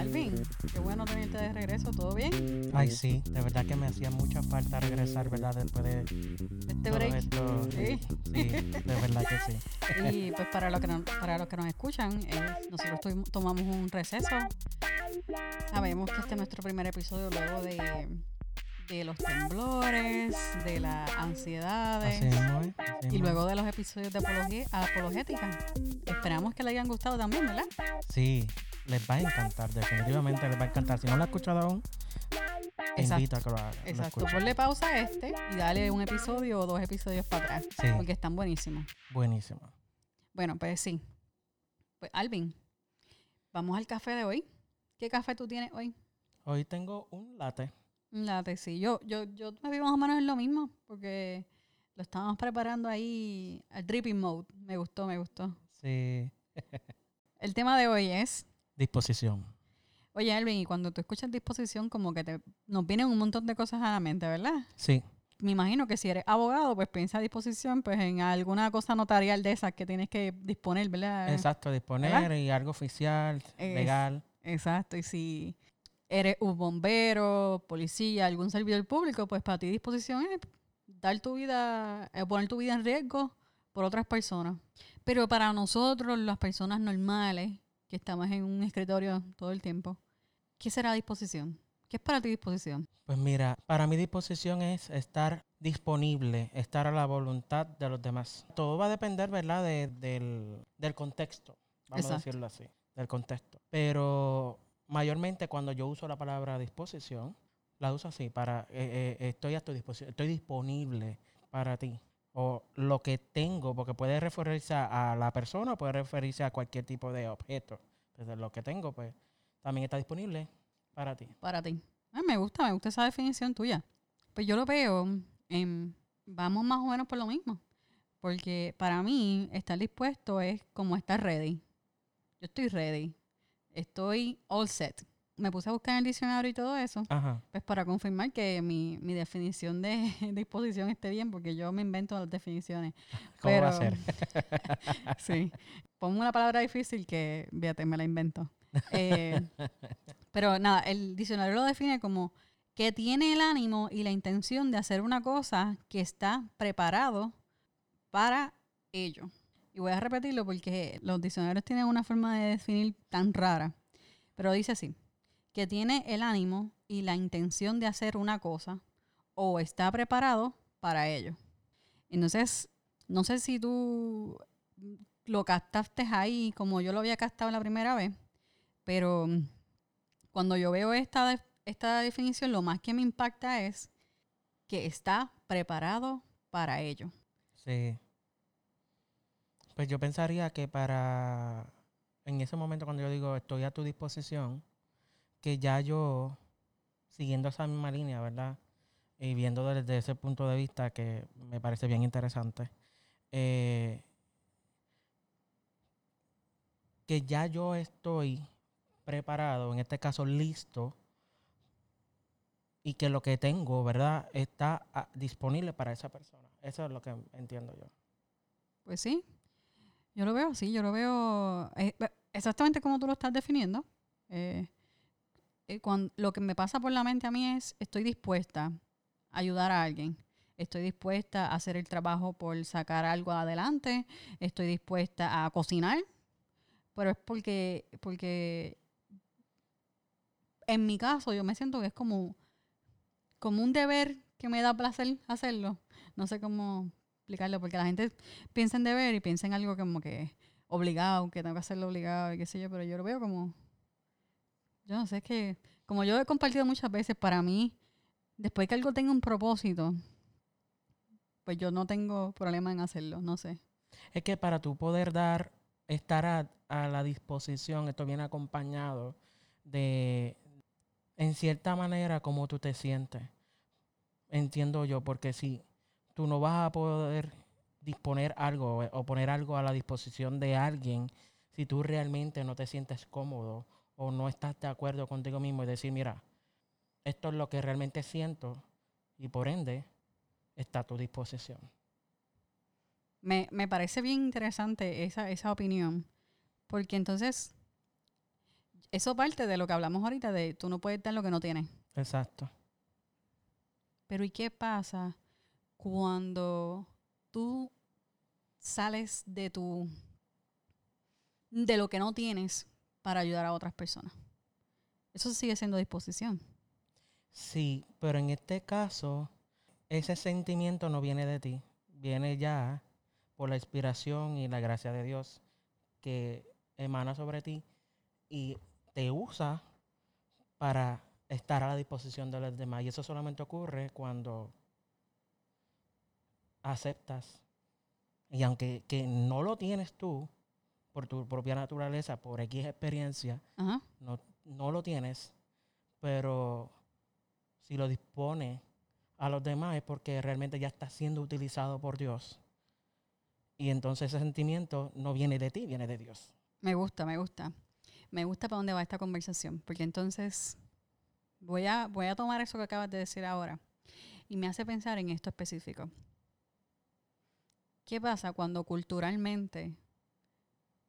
Alvin, qué bueno tenerte de regreso, ¿todo bien? Ay, sí, de verdad que me hacía mucha falta regresar, ¿verdad? Después de Este todo break. esto. Sí. Sí, de verdad que sí. Y pues para los que, no- para los que nos escuchan, eh, nosotros tuvimos- tomamos un receso. Sabemos que este es nuestro primer episodio luego de, de los temblores, de las ansiedades Así es, así y luego de los episodios de apologi- apologética. Esperamos que les hayan gustado también, ¿verdad? Sí, les va a encantar, definitivamente les va a encantar. Si no lo has escuchado aún, Exacto. invito a que lo hagas. Exacto, ponle pausa a este y dale un episodio o dos episodios para atrás, Sí. porque están buenísimos. Buenísimo. Bueno, pues sí. Pues Alvin, vamos al café de hoy. ¿Qué café tú tienes hoy? Hoy tengo un latte. Un latte, sí. Yo, yo, yo me vi más o menos en lo mismo, porque lo estábamos preparando ahí al dripping mode. Me gustó, me gustó. Sí. El tema de hoy es, Disposición. oye Alvin, y cuando tú escuchas disposición, como que te, nos vienen un montón de cosas a la mente, ¿verdad? Sí, Me imagino que si eres abogado, pues piensa disposición, pues en alguna cosa notarial de esas que tienes que disponer, ¿verdad? exacto. Disponer ¿Verdad? y algo oficial, Es- legal. Exacto, y si eres un bombero, policía, algún servidor público, pues para ti disposición es dar tu vida, eh, poner tu vida en riesgo por otras personas. Pero para nosotros, las personas normales, que estamos en un escritorio todo el tiempo, ¿qué será disposición? ¿Qué es para ti disposición? Pues mira, para mi disposición es estar disponible, estar a la voluntad de los demás. Todo va a depender, ¿verdad?, de- del, del contexto, vamos Exacto. a decirlo así, del contexto. Pero mayormente cuando yo uso la palabra disposición, la uso así, para, eh, eh, estoy a tu disposición, estoy disponible para ti. O lo que tengo, porque puede referirse a, la persona, puede referirse a cualquier tipo de objeto. Desde lo que tengo, pues también está disponible para ti. Para ti. Ah, me gusta, me gusta esa definición tuya. Pues yo lo veo, en, vamos más o menos por lo mismo. Porque para mí, estar dispuesto es como estar ready. Yo estoy ready. Estoy all set. Me puse a buscar en el diccionario y todo eso, Ajá. pues para confirmar que mi, mi definición de disposición esté bien, porque yo me invento las definiciones. ¿Cómo va a ser? Sí. Pongo una palabra difícil que, fíjate, me la invento. Eh, pero nada, el diccionario lo define como que tiene el ánimo y la intención de hacer una cosa que está preparado para ello. Y voy a repetirlo porque los diccionarios tienen una forma de definir tan rara. Pero dice así, que tiene el ánimo y la intención de hacer una cosa o está preparado para ello. Entonces, no sé si tú lo captaste ahí como yo lo había captado la primera vez, pero cuando yo veo esta, esta definición, lo más que me impacta es que está preparado para ello. Sí. Pues yo pensaría que para, en ese momento cuando yo digo estoy a tu disposición, que ya yo, siguiendo esa misma línea, ¿verdad? Y viendo desde ese punto de vista que me parece bien interesante, eh, que ya yo estoy preparado, en este caso listo, y que lo que tengo, ¿verdad? Está ah, disponible para esa persona. Eso es lo que entiendo yo. Pues sí, yo lo veo así, yo lo veo eh, exactamente como tú lo estás definiendo. Eh, eh, lo que me pasa por la mente a mí es, estoy dispuesta a ayudar a alguien, estoy dispuesta a hacer el trabajo por sacar algo adelante, estoy dispuesta a cocinar, pero es porque, porque en mi caso yo me siento que es como, como un deber que me da placer hacerlo. No sé cómo explicarlo, porque la gente piensa en deber y piensa en algo como que obligado, que tengo que hacerlo obligado y qué sé yo, pero yo lo veo como, yo no sé, es que como yo he compartido muchas veces, para mí, después que algo tenga un propósito, pues yo no tengo problema en hacerlo, no sé. Es que para tú poder dar, estar a, la disposición, esto viene acompañado de, en cierta manera, cómo tú te sientes. Entiendo yo, porque si tú no vas a poder disponer algo o poner algo a la disposición de alguien, si tú realmente no te sientes cómodo o no estás de acuerdo contigo mismo y decir, mira, esto es lo que realmente siento y por ende está a tu disposición. Me, me parece bien interesante esa, esa opinión, porque entonces eso parte de lo que hablamos ahorita, de tú no puedes dar lo que no tienes. Exacto. Pero ¿y qué pasa cuando tú sales de tu de lo que no tienes para ayudar a otras personas? Eso sigue siendo disposición. Sí, pero en este caso, ese sentimiento no viene de ti, viene ya por la inspiración y la gracia de Dios que emana sobre ti y te usa para estar a la disposición de los demás. Y eso solamente ocurre cuando aceptas. Y aunque que no lo tienes tú, por tu propia naturaleza, por X experiencia, Ajá. no, no lo tienes, pero si lo dispone a los demás es porque realmente ya está siendo utilizado por Dios. Y entonces ese sentimiento no viene de ti, viene de Dios. Me gusta, me gusta. Me gusta para dónde va esta conversación, porque entonces voy a, voy a tomar eso que acabas de decir ahora y me hace pensar en esto específico. ¿Qué pasa cuando culturalmente,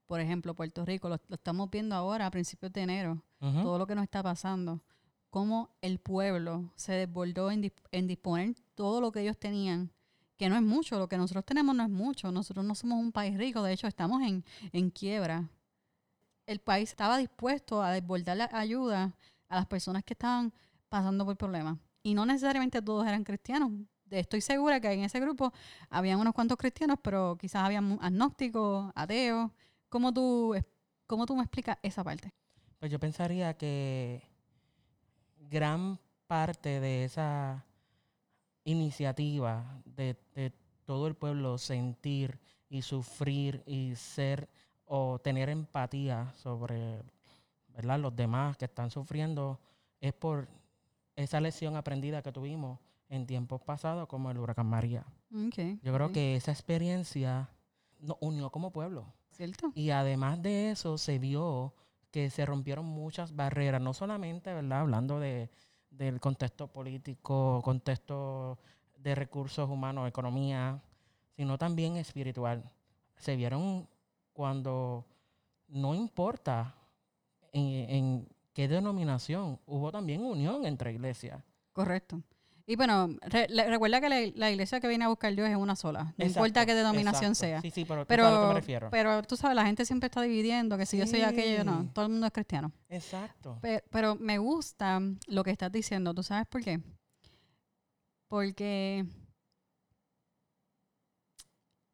por ejemplo, Puerto Rico, lo, lo estamos viendo ahora a principios de enero, todo lo que nos está pasando, cómo el pueblo se desbordó en, en disponer todo lo que ellos tenían, que no es mucho, lo que nosotros tenemos no es mucho, nosotros no somos un país rico, de hecho estamos en, en quiebra. El país estaba dispuesto a desbordar la ayuda a las personas que estaban pasando por problemas. Y no necesariamente todos eran cristianos. Estoy segura que en ese grupo habían unos cuantos cristianos, pero quizás había agnósticos, ateos. ¿Cómo tú, ¿Cómo tú me explicas esa parte? Pues yo pensaría que gran parte de esa iniciativa de, de todo el pueblo sentir y sufrir y ser o tener empatía sobre ¿verdad? los demás que están sufriendo es por esa lección aprendida que tuvimos en tiempos pasados como el huracán María. Okay, Yo creo que esa experiencia nos unió como pueblo. ¿Cierto? Y además de eso, se vio que se rompieron muchas barreras, no solamente, ¿verdad? Hablando de, del contexto político, contexto de recursos humanos, economía, sino también espiritual. Se vieron cuando no importa en, en qué denominación, hubo también unión entre iglesias. Correcto. Y bueno, re- recuerda que la, la iglesia que viene a buscar Dios es una sola. No importa Exacto, qué denominación exacto. sea. Sí, sí, pero, tú sabes a lo que me Pero, refiero. pero tú sabes, la gente siempre está dividiendo que si yo soy aquello, no. Todo el mundo es cristiano. Exacto. Pe- Pero, me gusta lo que estás diciendo. ¿Tú sabes por qué? Porque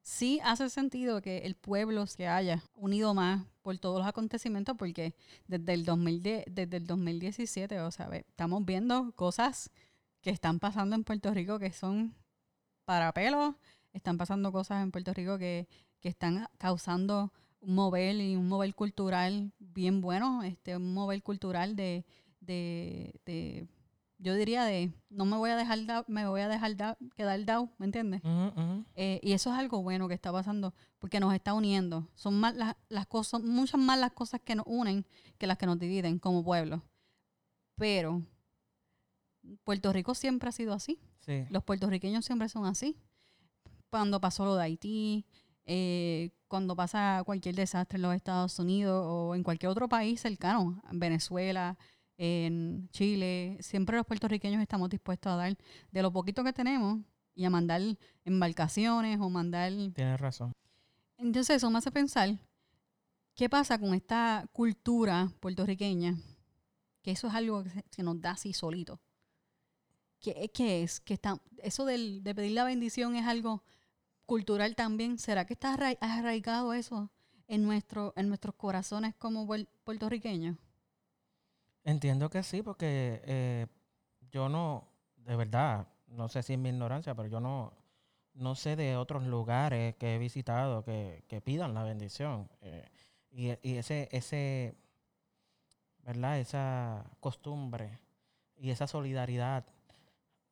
sí hace sentido que el pueblo se haya unido más por todos los acontecimientos, porque desde el, 2010, desde el 2017, o sea, estamos viendo cosas que están pasando en Puerto Rico que son para pelos, están pasando cosas en Puerto Rico que, que están causando un mover y un mover cultural bien bueno, este, un mover cultural de, de, de yo diría de no me voy a dejar da- me voy a dejar da- quedar down, ¿me entiendes? Eh, y eso es algo bueno que está pasando porque nos está uniendo. Son más las, las cosas, muchas más las cosas que nos unen que las que nos dividen como pueblo. Pero Puerto Rico siempre ha sido así. Sí. Los puertorriqueños siempre son así. Cuando pasó lo de Haití, eh, cuando pasa cualquier desastre en los Estados Unidos o en cualquier otro país cercano, en Venezuela, en Chile, siempre los puertorriqueños estamos dispuestos a dar de lo poquito que tenemos y a mandar embarcaciones o mandar... Tienes razón. Entonces eso me hace pensar, ¿qué pasa con esta cultura puertorriqueña? Que eso es algo que, se- que nos da así solito. ¿Qué, qué es? Que está, eso del, de pedir la bendición es algo cultural también. ¿Será que está arrai- arraigado eso en, nuestro, en nuestros corazones como puer- puertorriqueños? Entiendo que sí, porque eh, yo no, de verdad, no sé si es mi ignorancia, pero yo no, no sé de otros lugares que he visitado que, que pidan la bendición. eh, y, y ese, ese, ¿verdad? Esa costumbre y esa solidaridad.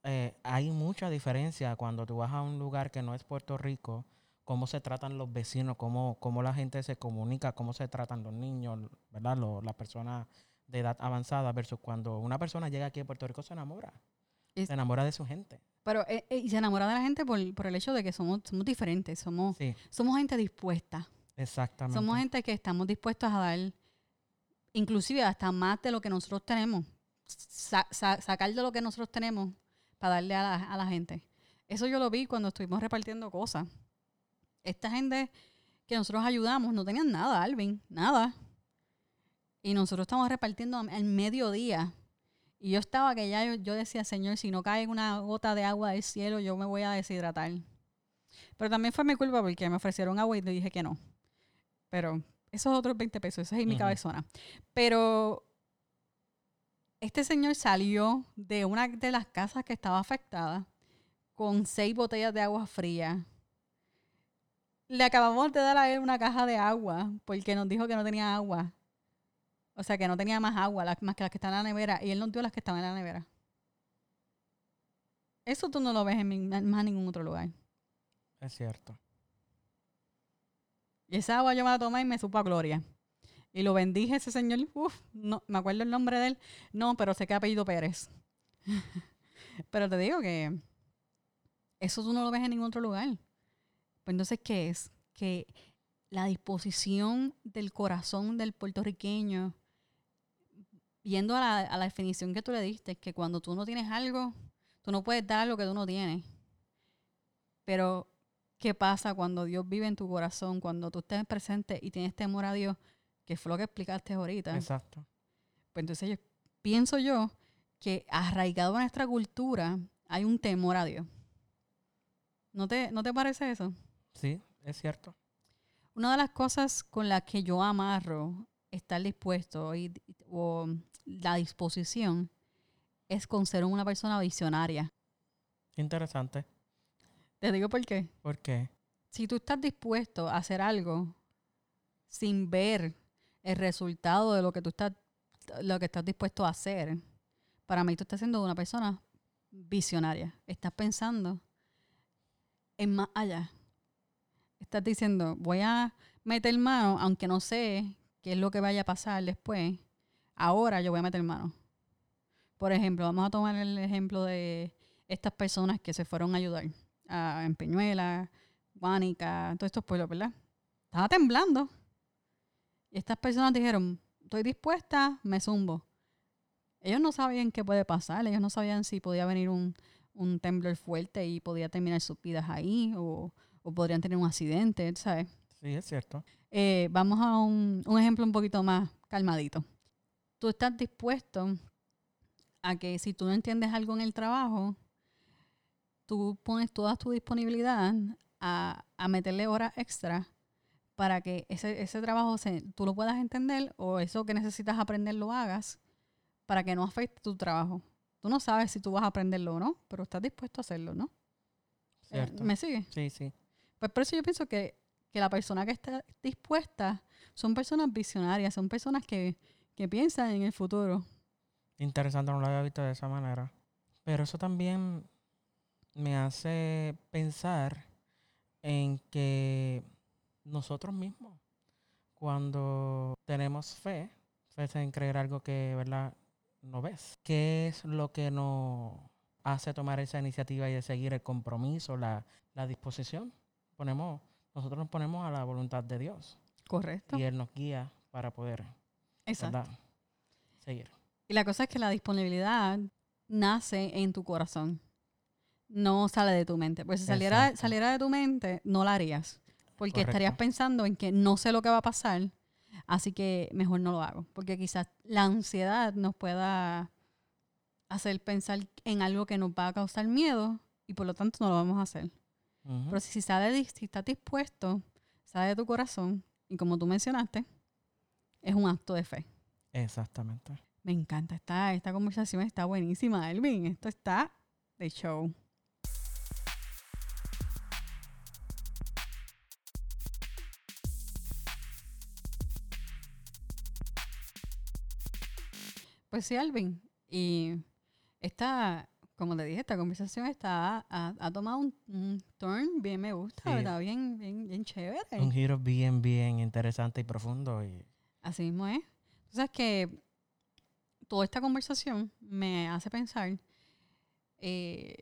Eh, hay mucha diferencia cuando tú vas a un lugar que no es Puerto Rico, cómo se tratan los vecinos, cómo, cómo la gente se comunica, cómo se tratan los niños, ¿verdad? Las personas de edad avanzada versus cuando una persona llega aquí a Puerto Rico se enamora. Es- Se enamora de su gente. Pero eh, eh, y se enamora de la gente por, por el hecho de que somos, somos diferentes, somos, Sí, somos gente dispuesta. exactamente. Somos gente que estamos dispuestos a dar inclusive hasta más de lo que nosotros tenemos, sa- sa- sacar de lo que nosotros tenemos para darle a la, a la gente. Eso yo lo vi cuando estuvimos repartiendo cosas. Esta gente que nosotros ayudamos no tenían nada, Alvin, nada. Y nosotros estamos repartiendo al mediodía. Y yo estaba que ya yo, yo decía, Señor, si no cae una gota de agua del cielo, yo me voy a deshidratar. Pero también fue mi culpa porque me ofrecieron agua y le dije que no. Pero esos otros 20 pesos, esa es mi Ujú. cabezona. Pero este señor salió de una de las casas que estaba afectada con seis botellas de agua fría. Le acabamos de dar a él una caja de agua porque nos dijo que no tenía agua. O sea, que no tenía más agua las- más que las que están en la nevera. Y él nos dio las que estaban en la nevera. Eso tú no lo ves en mi- más ningún otro lugar. Es cierto. Y esa agua yo me la tomé y me supo a gloria. Y lo bendije ese señor. Uf, no, me acuerdo el nombre de él. No, pero sé que apellido Pérez. pero te digo que eso tú no lo ves en ningún otro lugar. Pues entonces, ¿qué es? Que la disposición del corazón del puertorriqueño, yendo a la, a la definición que tú le diste, que cuando tú no tienes algo, tú no puedes dar lo que tú no tienes. Pero ¿Qué pasa cuando Dios vive en tu corazón? Cuando tú estés presente y tienes temor a Dios, que fue lo que explicaste ahorita. Exacto. Pues entonces yo pienso yo que arraigado en nuestra cultura hay un temor a Dios. ¿No te, ¿No te parece eso? Sí, es cierto. Una de las cosas con las que yo amarro estar dispuesto y, o la disposición es con ser una persona visionaria. Interesante. Te digo por qué. ¿Por qué? si tú estás dispuesto a hacer algo sin ver el resultado de lo que tú estás lo que estás dispuesto a hacer, para mí tú estás siendo una persona visionaria. Estás pensando en más allá. Estás diciendo, voy a meter mano, aunque no sé qué es lo que vaya a pasar después. Ahora yo voy a meter mano. Por ejemplo, vamos a tomar el ejemplo de estas personas que se fueron a ayudar a, en Peñuela, Guánica, todos estos pueblos, ¿verdad? Estaba temblando. Y estas personas dijeron, estoy dispuesta, me zumbo. Ellos no sabían qué puede pasar, ellos no sabían si podía venir un, un temblor fuerte y podía terminar sus vidas ahí o, o podrían tener un accidente, ¿sabes? Sí, es cierto. Eh, vamos a un, un ejemplo un poquito más calmadito. Tú estás dispuesto a que si tú no entiendes algo en el trabajo, tú pones toda tu disponibilidad a, a meterle horas extra para que ese, ese trabajo se, tú lo puedas entender o eso que necesitas aprender lo hagas para que no afecte tu trabajo. Tú no sabes si tú vas a aprenderlo o no, pero estás dispuesto a hacerlo, ¿no? Eh, Cierto. ¿Me sigue? Sí, sí. Pues por eso yo pienso que, que la persona que está dispuesta son personas visionarias, son personas que, que piensan en el futuro. Interesante, no lo había visto de esa manera. Pero eso también me hace pensar en que nosotros mismos, cuando tenemos fe, fe es en creer algo que, ¿verdad? No ves. ¿Qué es lo que nos hace tomar esa iniciativa y de seguir el compromiso, la, la disposición? Ponemos, nosotros nos ponemos a la voluntad de Dios Correcto. y Él nos guía para poder, Exacto. ¿verdad? Seguir. Y la cosa es que la disponibilidad nace en tu corazón. No sale de tu mente. Pues si saliera, Exacto. saliera de tu mente, no la harías. Porque estarías pensando en que no sé lo que va a pasar, así que mejor no lo hago. Porque quizás la ansiedad nos pueda hacer pensar en algo que nos va a causar miedo y por lo tanto no lo vamos a hacer. Ujú. Pero si, sale, si estás dispuesto, sale de tu corazón y como tú mencionaste, es un acto de fe. Exactamente. Me encanta. Esta, esta conversación está buenísima, Elvin. Esto está de show. Pues sí, Alvin. Y esta, como te dije, esta conversación está, ha, ha tomado un, un turn bien me gusta, Sí. ¿verdad? Bien, bien, bien chévere. Un giro bien, bien interesante y profundo. Y Así mismo es. Tú sabes que toda esta conversación me hace pensar, eh,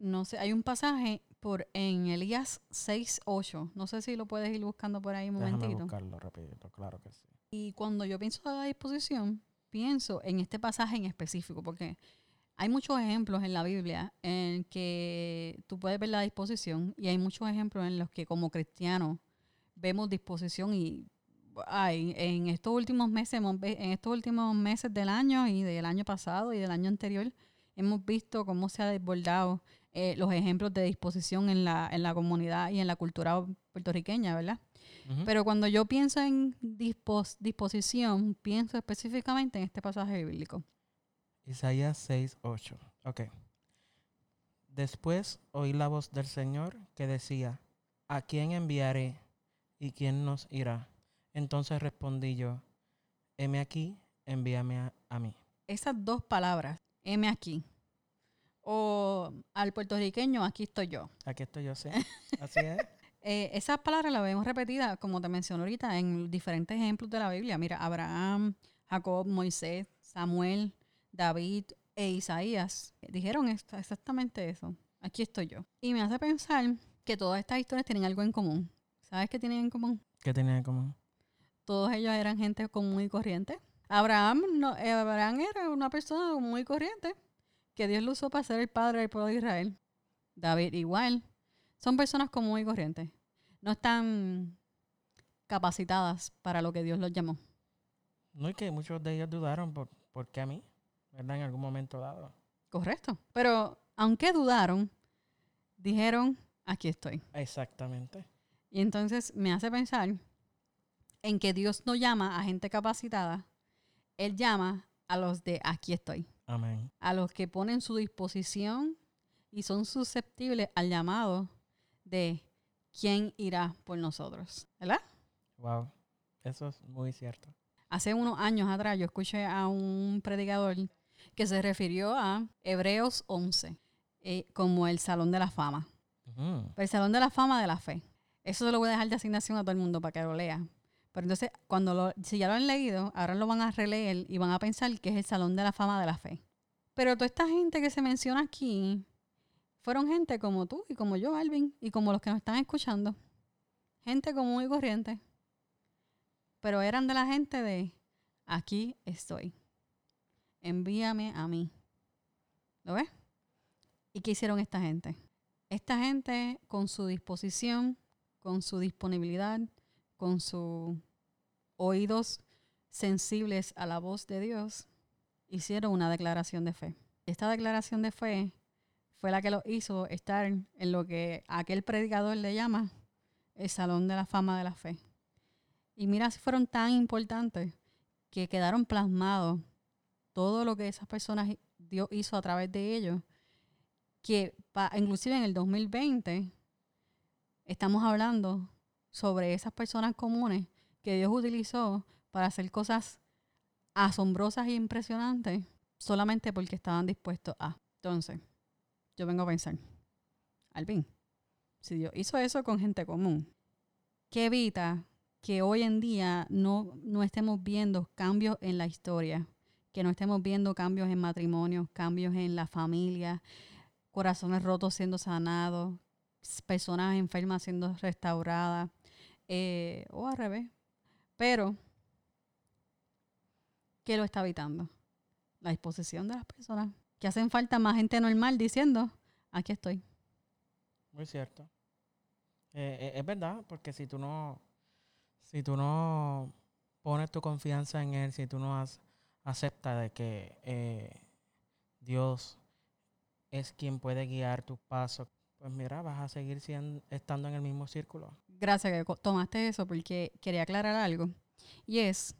no sé, hay un pasaje por en Elías 6.8, no sé si lo puedes ir buscando por ahí un déjame momentito. buscarlo rapidito, claro que sí. Y cuando yo pienso en la disposición, pienso en este pasaje en específico, porque hay muchos ejemplos en la Biblia en que tú puedes ver la disposición y hay muchos ejemplos en los que como cristianos vemos disposición y ay, en estos últimos meses, en estos últimos meses del año y del año pasado y del año anterior, hemos visto cómo se ha desbordado eh, los ejemplos de disposición en la, en la comunidad y en la cultura puertorriqueña, ¿verdad? Pero cuando yo pienso en disposición, pienso específicamente en este pasaje bíblico. Isaías 6, 8. Ok. Después oí la voz del Señor que decía, ¿a quién enviaré y quién nos irá? Entonces respondí yo, heme aquí, envíame a, mí. Esas dos palabras, heme aquí, o al puertorriqueño, aquí estoy yo. Aquí estoy yo, sí. Así es. Eh, esas palabras las vemos repetidas, como te mencioné ahorita, en diferentes ejemplos de la Biblia. Mira, Abraham, Jacob, Moisés, Samuel, David e Isaías dijeron exactamente eso. Aquí estoy yo. Y me hace pensar que todas estas historias tienen algo en común. ¿Sabes qué tienen en común? ¿Qué tienen en común? todos ellos eran gente común y corriente. Abraham, no, Abraham era una persona muy corriente que Dios lo usó para ser el padre del pueblo de Israel. David igual. Son personas común y corrientes. No están capacitadas para lo que Dios los llamó. No, y que muchos de ellos dudaron por, por qué a mí, ¿verdad? En algún momento dado. Correcto. Pero aunque dudaron, dijeron, aquí estoy. Exactamente. Y entonces me hace pensar en que Dios no llama a gente capacitada, Él llama a los de aquí estoy. Amén. A los que ponen su disposición y son susceptibles al llamado de quién irá por nosotros. ¿Verdad? Wow, eso es muy cierto. Hace unos años atrás yo escuché a un predicador que se refirió a Hebreos 11 eh, como el Salón de la Fama. El Salón de la Fama de la Fe. Eso se lo voy a dejar de asignación a todo el mundo para que lo lea. Pero entonces, cuando lo, si ya lo han leído, ahora lo van a releer y van a pensar que es el Salón de la Fama de la Fe. Pero toda esta gente que se menciona aquí fueron gente como tú y como yo, Alvin, y como los que nos están escuchando. Gente común y corriente. Pero eran de la gente de aquí estoy. Envíame a mí. ¿Lo ves? ¿Y qué hicieron esta gente? Esta gente con su disposición, con su disponibilidad, con sus oídos sensibles a la voz de Dios, hicieron una declaración de fe. Esta declaración de fe fue la que los hizo estar en lo que aquel predicador le llama el Salón de la Fama de la Fe. Y mira si fueron tan importantes que quedaron plasmados todo lo que esas personas Dios hizo a través de ellos, que inclusive en el 2020 estamos hablando sobre esas personas comunes que Dios utilizó para hacer cosas asombrosas e impresionantes solamente porque estaban dispuestos a. Entonces, yo vengo a pensar, Alvin, si Dios hizo eso con gente común, ¿qué evita que hoy en día no, no estemos viendo cambios en la historia? Que no estemos viendo cambios en matrimonios, cambios en la familia, corazones rotos siendo sanados, personas enfermas siendo restauradas, eh, o al revés. Pero, ¿qué lo está evitando? La disposición de las personas. Que hacen falta más gente normal diciendo, aquí estoy. Muy cierto. Eh, eh, es verdad, porque si tú no, si tú no pones tu confianza en Él, si tú no aceptas de que Dios es quien puede guiar tus pasos, pues mira, vas a seguir siendo, estando en el mismo círculo. Gracias que tomaste eso porque quería aclarar algo. Y es,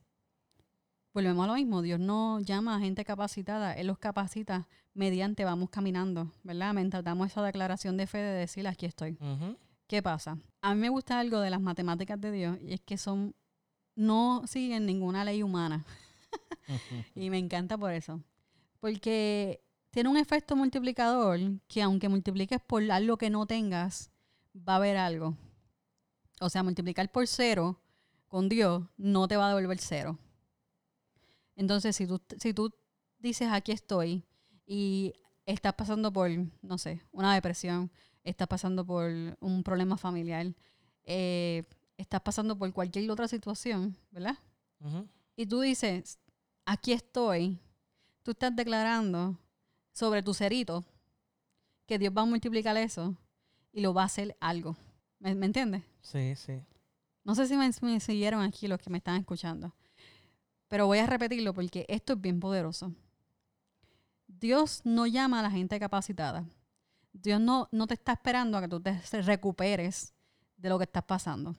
volvemos a lo mismo, Dios no llama a gente capacitada, Él los capacita mediante vamos caminando, ¿verdad? Mientras damos esa declaración de fe de decir, aquí estoy. ¿Qué pasa? A mí me gusta algo de las matemáticas de Dios y es que son, no siguen ninguna ley humana. y me encanta por eso. Porque tiene un efecto multiplicador que aunque multipliques por algo que no tengas, va a haber algo. O sea, multiplicar por cero con Dios no te va a devolver cero. Entonces, si tú, si tú dices aquí estoy y estás pasando por, no sé, una depresión, estás pasando por un problema familiar, eh, estás pasando por cualquier otra situación, ¿verdad? Y tú dices, aquí estoy, tú estás declarando sobre tu cerito que Dios va a multiplicar eso y lo va a hacer algo. ¿Me, me entiendes? Sí, sí. No sé si me, me siguieron aquí los que me están escuchando, pero voy a repetirlo porque esto es bien poderoso. Dios no llama a la gente capacitada. Dios no, no te está esperando a que tú te recuperes de lo que estás pasando.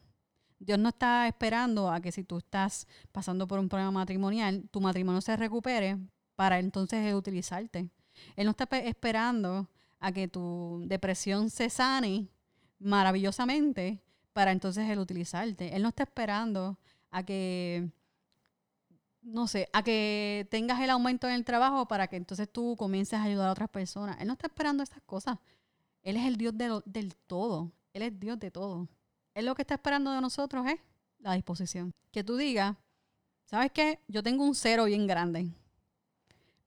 Dios no está esperando a que si tú estás pasando por un problema matrimonial, tu matrimonio se recupere para entonces utilizarte. Él no está pe- esperando a que tu depresión se sane maravillosamente para entonces él utilizarte. Él no está esperando a que, no sé, a que tengas el aumento en el trabajo para que entonces tú comiences a ayudar a otras personas. Él no está esperando esas cosas. Él es el Dios del todo. Él es Dios de todo. Él lo que está esperando de nosotros es la disposición. Que tú digas, ¿sabes qué? Yo tengo un cero bien grande.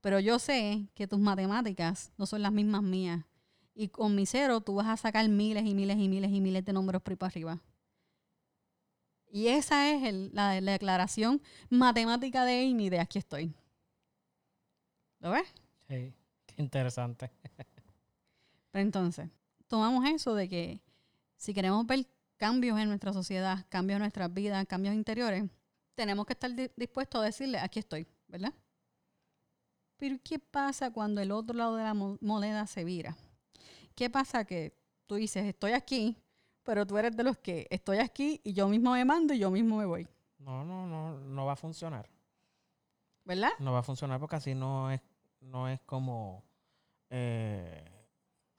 Pero yo sé que tus matemáticas no son las mismas mías. Y con mi cero tú vas a sacar miles y miles y miles y miles de números por ahí para arriba. Y esa es el- la, la declaración matemática de Amy de aquí estoy. ¿Lo ves? Sí. Qué interesante. Pero entonces, tomamos eso de que si queremos ver cambios en nuestra sociedad, cambios en nuestras vidas, cambios interiores, tenemos que estar di- dispuestos a decirle, aquí estoy, ¿verdad? Pero ¿qué pasa cuando el otro lado de la mo- moneda se vira? ¿Qué pasa que tú dices, estoy aquí, pero tú eres de los que estoy aquí y yo mismo me mando y yo mismo me voy, No, no, no, no va a funcionar. ¿verdad? No va a funcionar porque así no es, no es como eh,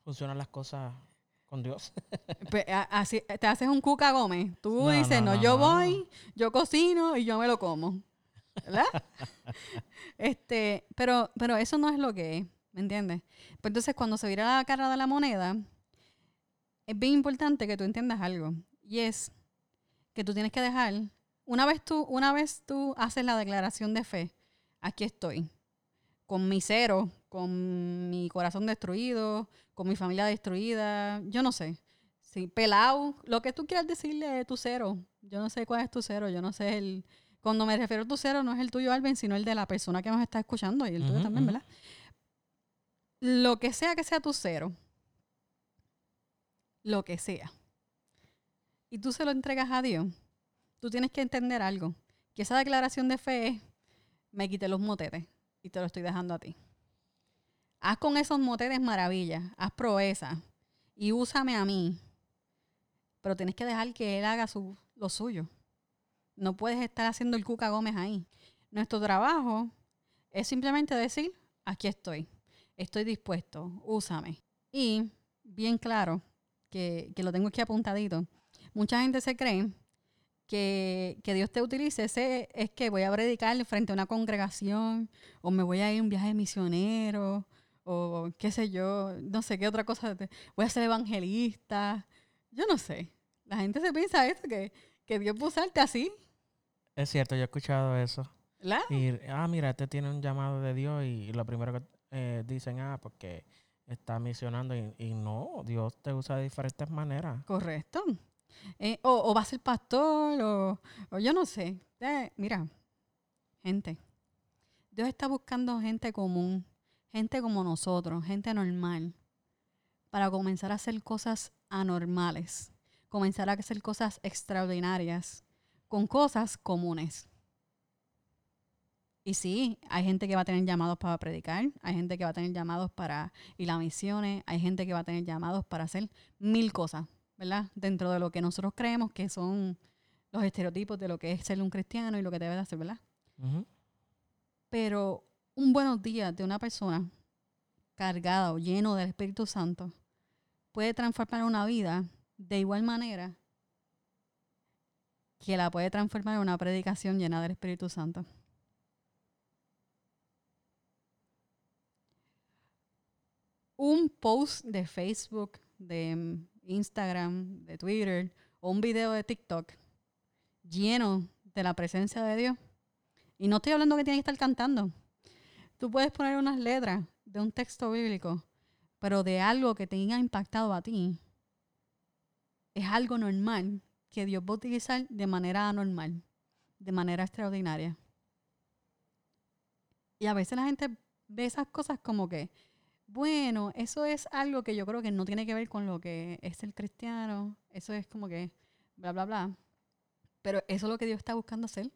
funcionan las cosas con Dios. Pues, así, te haces un cuca Gómez. Tú No, dices, no, no, no, yo voy, yo cocino y yo me lo como. ¿Verdad? este, pero, pero eso no es lo que es, ¿me entiendes? Pues entonces cuando se vira la cara de la moneda, es bien importante que tú entiendas algo. Y es que tú tienes que dejar, una vez tú, una vez tú haces la declaración de fe, aquí estoy, con mi cero, con mi corazón destruido, con mi familia destruida, yo no sé. Sí, pelado, lo que tú quieras decirle de tu cero. Yo no sé cuál es tu cero, yo no sé el... Cuando me refiero a tu cero, no es el tuyo, Alvin, sino el de la persona que nos está escuchando y el tuyo Ujú, también, ujú. ¿verdad? Lo que sea que sea tu cero, lo que sea, y tú se lo entregas a Dios, tú tienes que entender algo, que esa declaración de fe es, me quité los motetes y te lo estoy dejando a ti. Haz con esos motetes maravillas, haz proezas y úsame a mí. Pero tienes que dejar que él haga su, lo suyo. No puedes estar haciendo el Cuca Gómez ahí. Nuestro trabajo es simplemente decir, aquí estoy, estoy dispuesto, úsame. Y bien claro, que, que lo tengo aquí apuntadito, mucha gente se cree que, que Dios te utilice, ese es que voy a predicar frente a una congregación, o me voy a ir a un viaje misionero, o qué sé yo, no sé qué otra cosa, voy a ser evangelista, yo no sé. La gente se piensa eso, que, que Dios a usarte así, Es cierto, yo he escuchado eso. Y, ah, mira, este tiene un llamado de Dios y lo primero que eh, dicen, ah, porque está misionando y, no, Dios te usa de diferentes maneras. Correcto. Eh, o, o va a ser pastor, o, o yo no sé. Eh, mira, gente, Dios está buscando gente común, gente como nosotros, gente normal, para comenzar a hacer cosas anormales, comenzar a hacer cosas extraordinarias, con cosas comunes. Y sí, hay gente que va a tener llamados para predicar, hay gente que va a tener llamados para ir a misiones, hay gente que va a tener llamados para hacer mil cosas, ¿verdad? Dentro de lo que nosotros creemos que son los estereotipos de lo que es ser un cristiano y lo que debe de hacer, ¿verdad? Pero un buenos días de una persona cargada o lleno del Espíritu Santo puede transformar una vida de igual manera que la puede transformar en una predicación llena del Espíritu Santo. Un post de Facebook, de Instagram, de Twitter o un video de TikTok lleno de la presencia de Dios. Y no estoy hablando que tienes que estar cantando. Tú puedes poner unas letras de un texto bíblico, pero de algo que te haya impactado a ti. Es algo normal que Dios va a utilizar de manera anormal. de manera extraordinaria. Y a veces la gente ve esas cosas como que, bueno, eso es algo que yo creo que no tiene que ver con lo que es el cristiano, eso es como que, bla, bla, bla. Pero eso es lo que Dios está buscando hacer.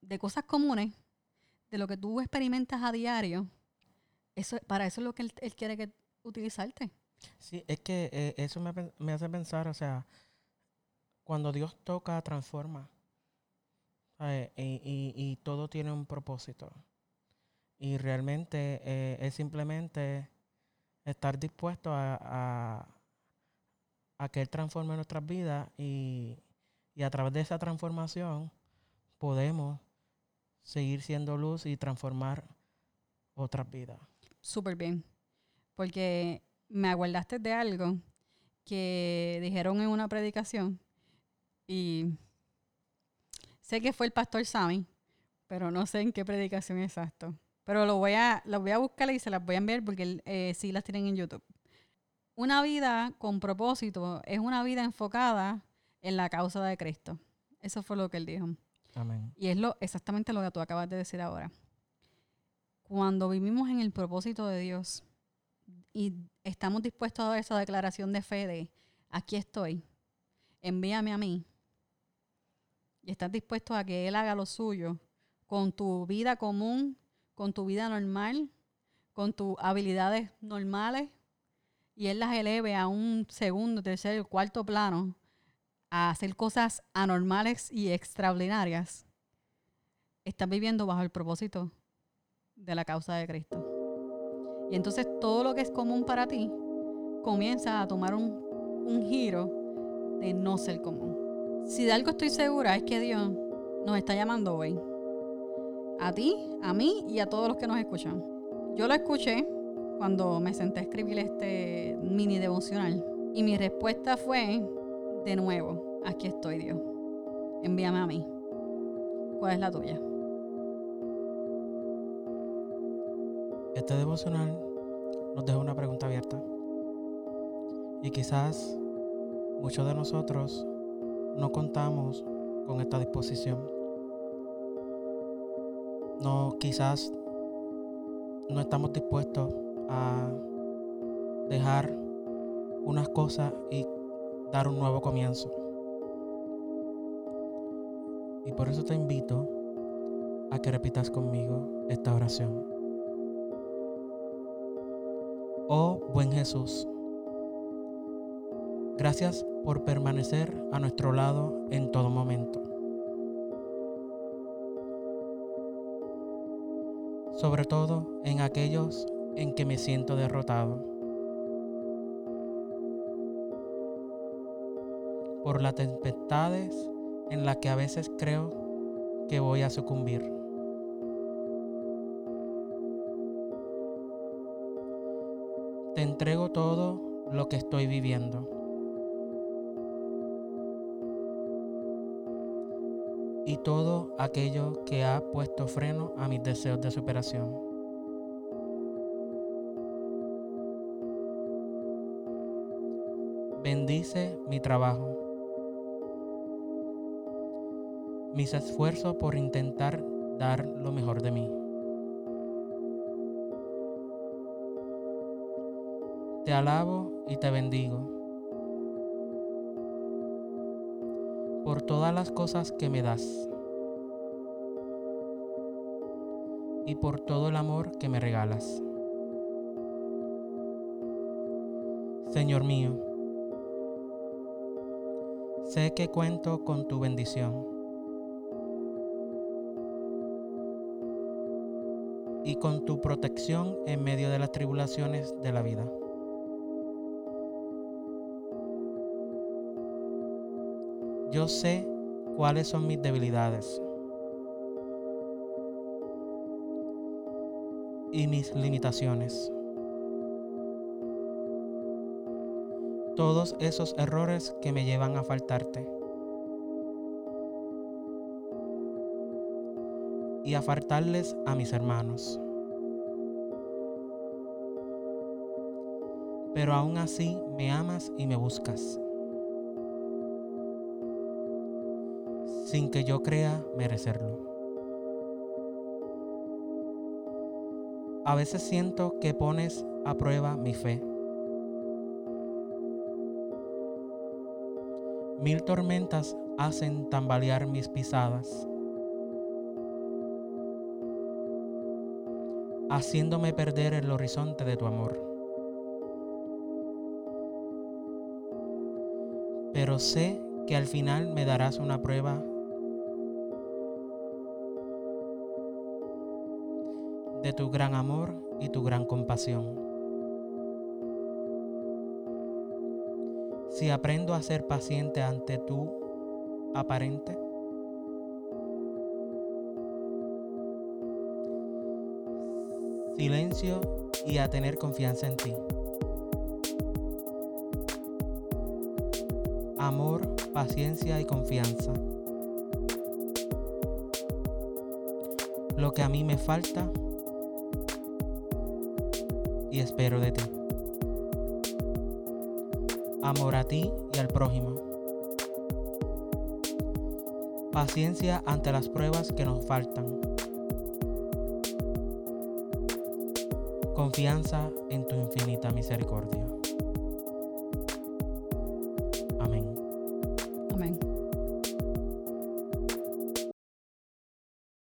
De cosas comunes, de lo que tú experimentas a diario, eso, para eso es lo que Él, quiere que, utilizarte. Sí, es que eh, eso me, me, hace pensar, o sea, cuando Dios toca, transforma. Y, y, todo tiene un propósito. Y realmente eh, es simplemente estar dispuesto a, a, que Él transforme nuestras vidas y, y a través de esa transformación podemos seguir siendo luz y transformar otras vidas. Súper bien. Porque me aguardaste de algo que dijeron en una predicación y sé que fue el pastor Sammy, pero no sé en qué predicación exacto. Pero lo voy a, lo voy a buscar y se las voy a enviar porque eh, sí las tienen en YouTube. Una vida con propósito es una vida enfocada en la causa de Cristo. Eso fue lo que él dijo. Amén. Y es lo, exactamente lo que tú acabas de decir ahora. Cuando vivimos en el propósito de Dios y estamos dispuestos a dar esa declaración de fe de aquí estoy, envíame a mí, y estás dispuesto a que Él haga lo suyo con tu vida común, con tu vida normal, con tus habilidades normales, y Él las eleve a un segundo, tercer, cuarto plano, a hacer cosas anormales y extraordinarias, estás viviendo bajo el propósito de la causa de Cristo. Y entonces todo lo que es común para ti comienza a tomar un, un giro de no ser común. Si de algo estoy segura es que Dios nos está llamando hoy. A ti, a mí y a todos los que nos escuchan. Yo lo escuché cuando me senté a escribir este mini devocional. Y mi respuesta fue, de nuevo, aquí estoy Dios. Envíame a mí. ¿Cuál es la tuya? Este devocional nos deja una pregunta abierta. Y quizás muchos de nosotros no contamos con esta disposición. No, quizás no estamos dispuestos a dejar unas cosas y dar un nuevo comienzo. Y por eso te invito a que repitas conmigo esta oración. Oh buen Jesús, gracias por permanecer a nuestro lado en todo momento. Sobre todo en aquellos en que me siento derrotado. Por las tempestades en las que a veces creo que voy a sucumbir. Te entrego todo lo que estoy viviendo. Y todo aquello que ha puesto freno a mis deseos de superación. Bendice mi trabajo, mis esfuerzos por intentar dar lo mejor de mí. Te alabo y te bendigo todas las cosas que me das y por todo el amor que me regalas. Señor mío, sé que cuento con tu bendición y con tu protección en medio de las tribulaciones de la vida. Yo sé cuáles son mis debilidades y mis limitaciones. Todos esos errores que me llevan a faltarte. Y a faltarles a mis hermanos. Pero aún así me amas y me buscas. Sin que yo crea merecerlo. A veces siento que pones a prueba mi fe. Mil tormentas hacen tambalear mis pisadas, haciéndome perder el horizonte de tu amor. Pero sé que al final me darás una prueba de tu gran amor y tu gran compasión. Si aprendo a ser paciente ante tu aparente, silencio y a tener confianza en ti. Amor, paciencia y confianza. Lo que a mí me falta espero de ti. Amor a ti y al prójimo. Paciencia ante las pruebas que nos faltan. Confianza en tu infinita misericordia.